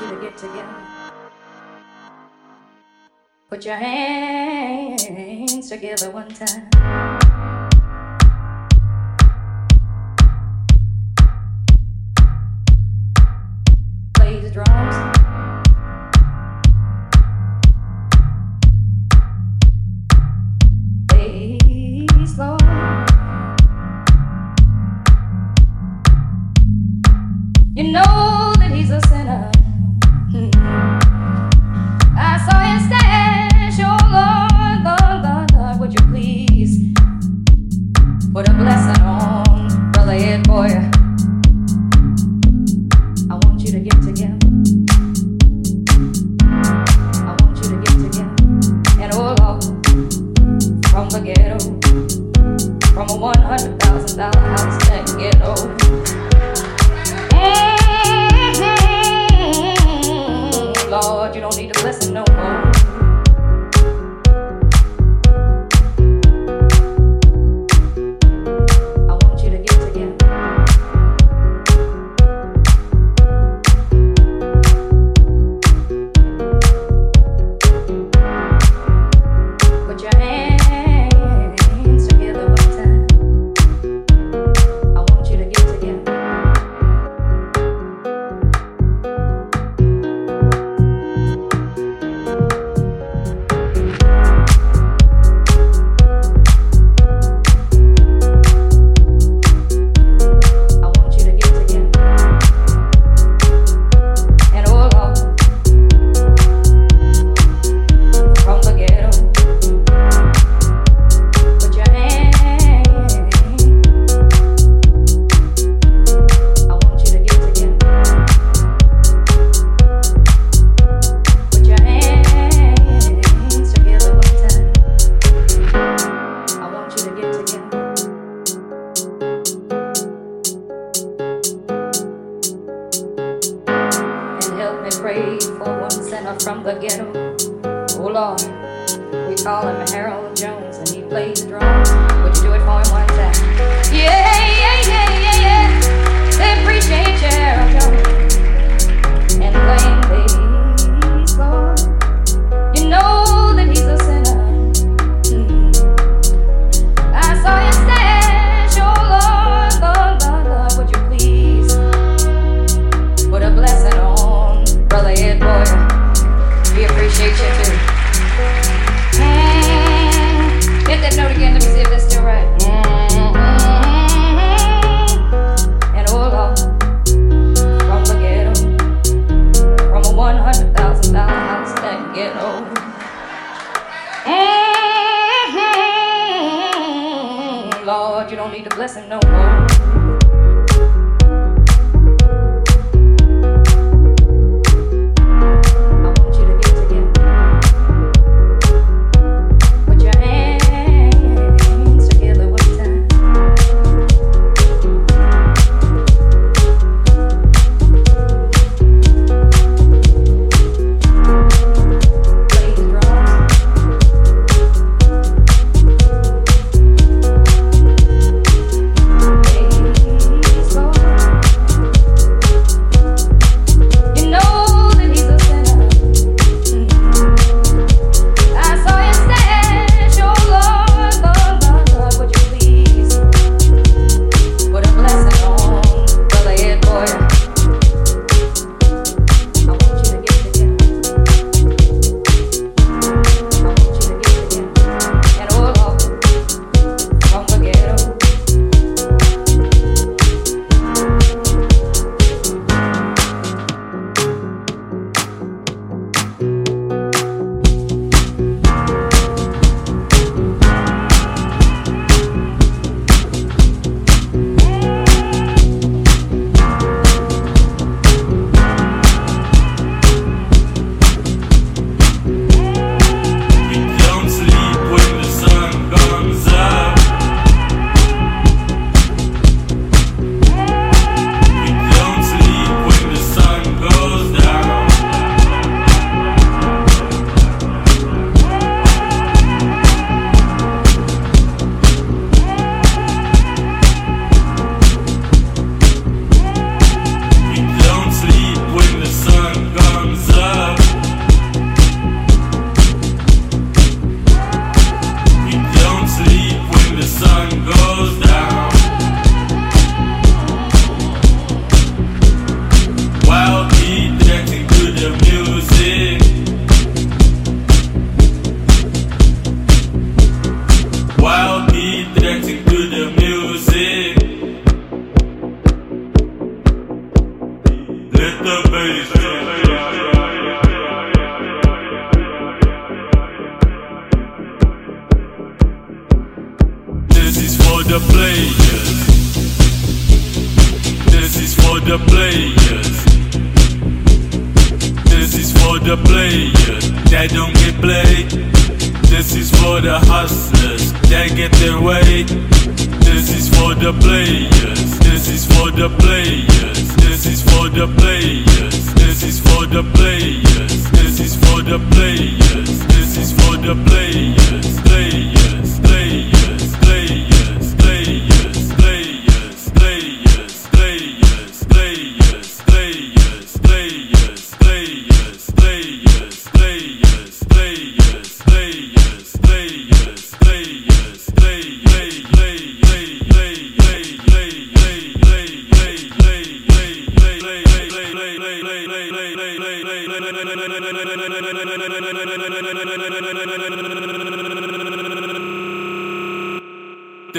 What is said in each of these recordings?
you to get together. Put your hands together one time.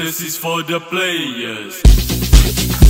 Come, is for the I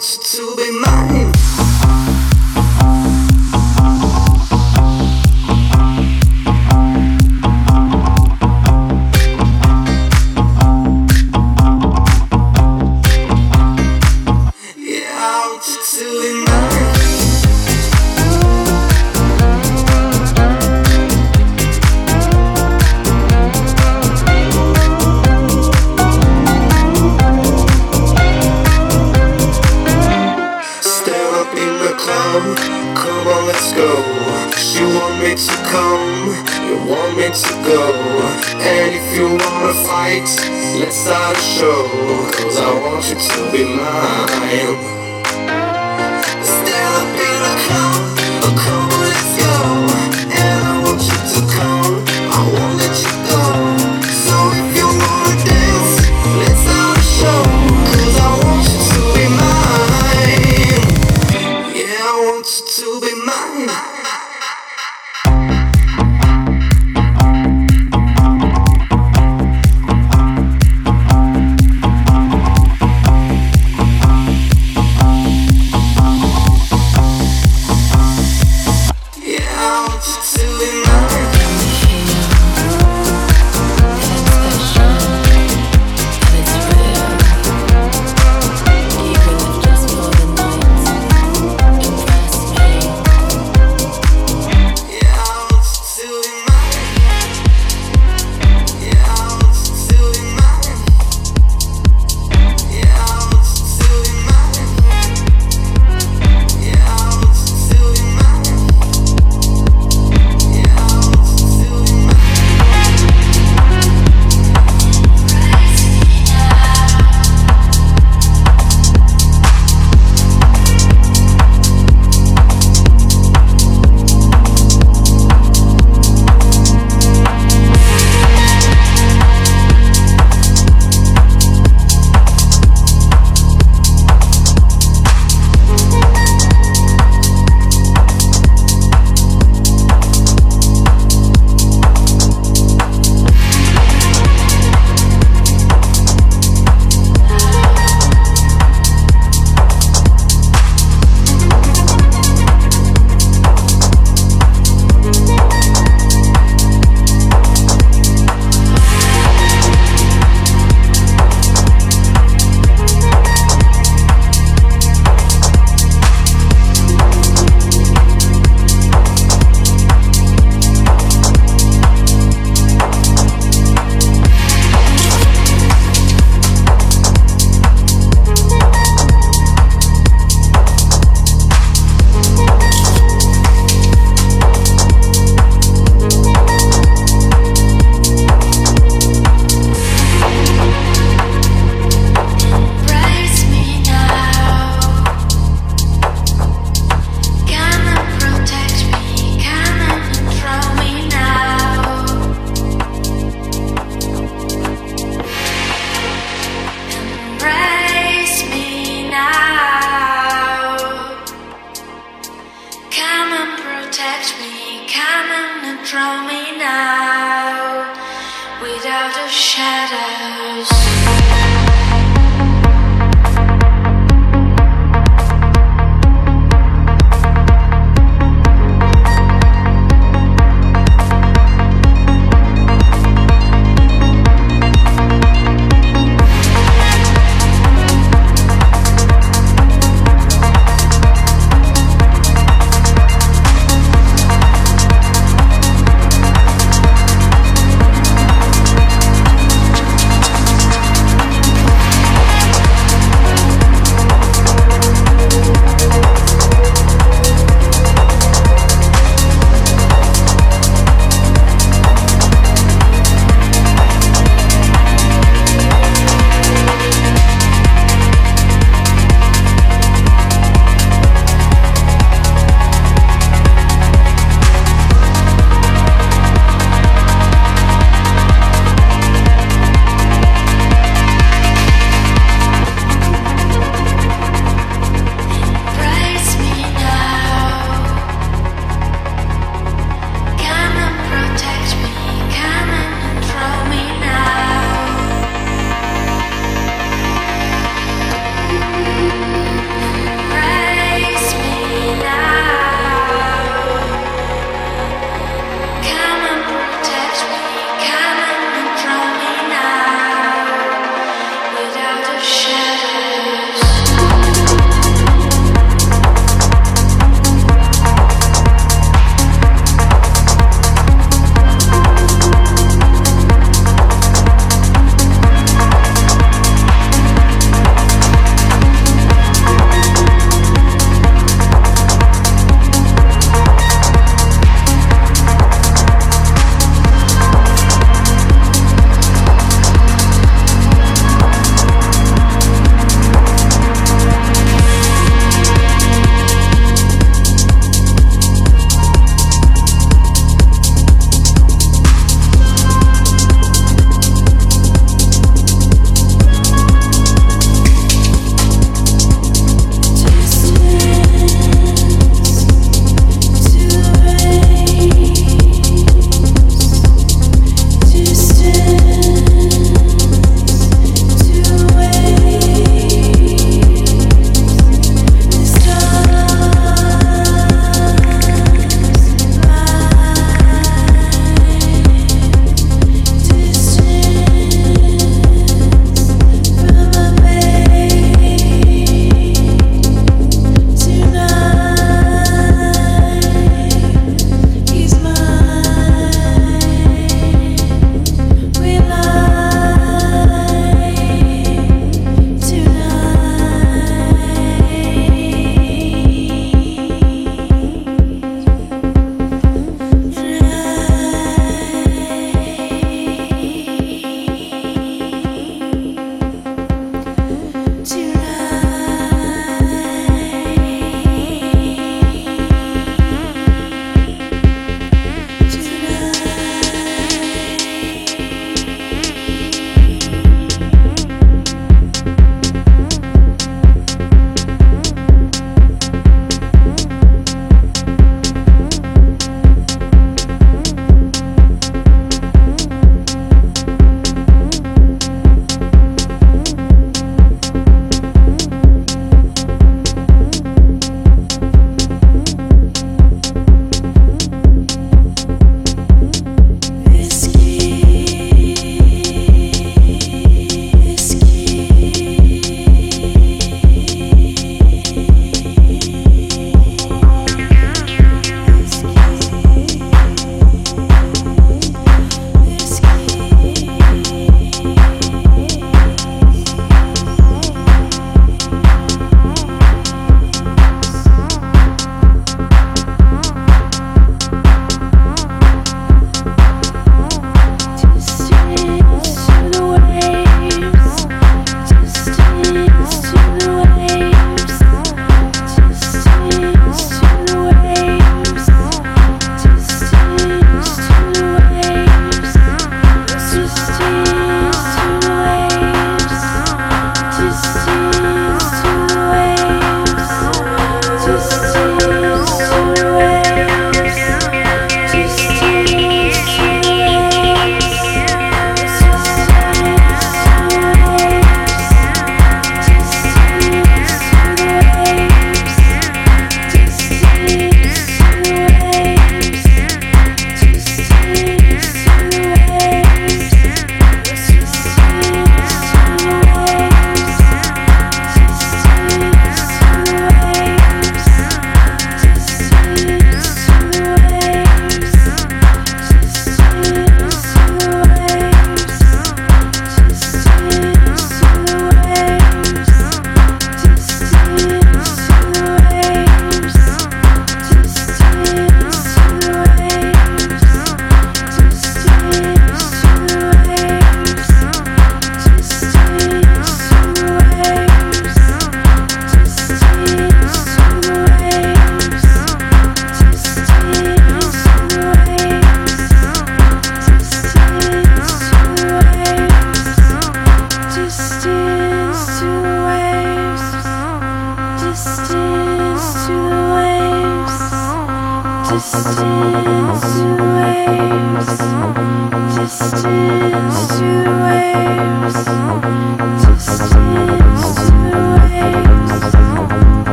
want you to come.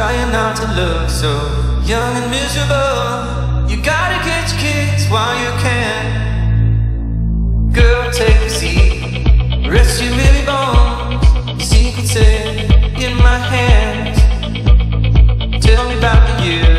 Trying not to look so young and miserable. You gotta get your kids while you can. Girl, take a seat. Rest your weary bones. Secrets in my hands. Tell me about the years.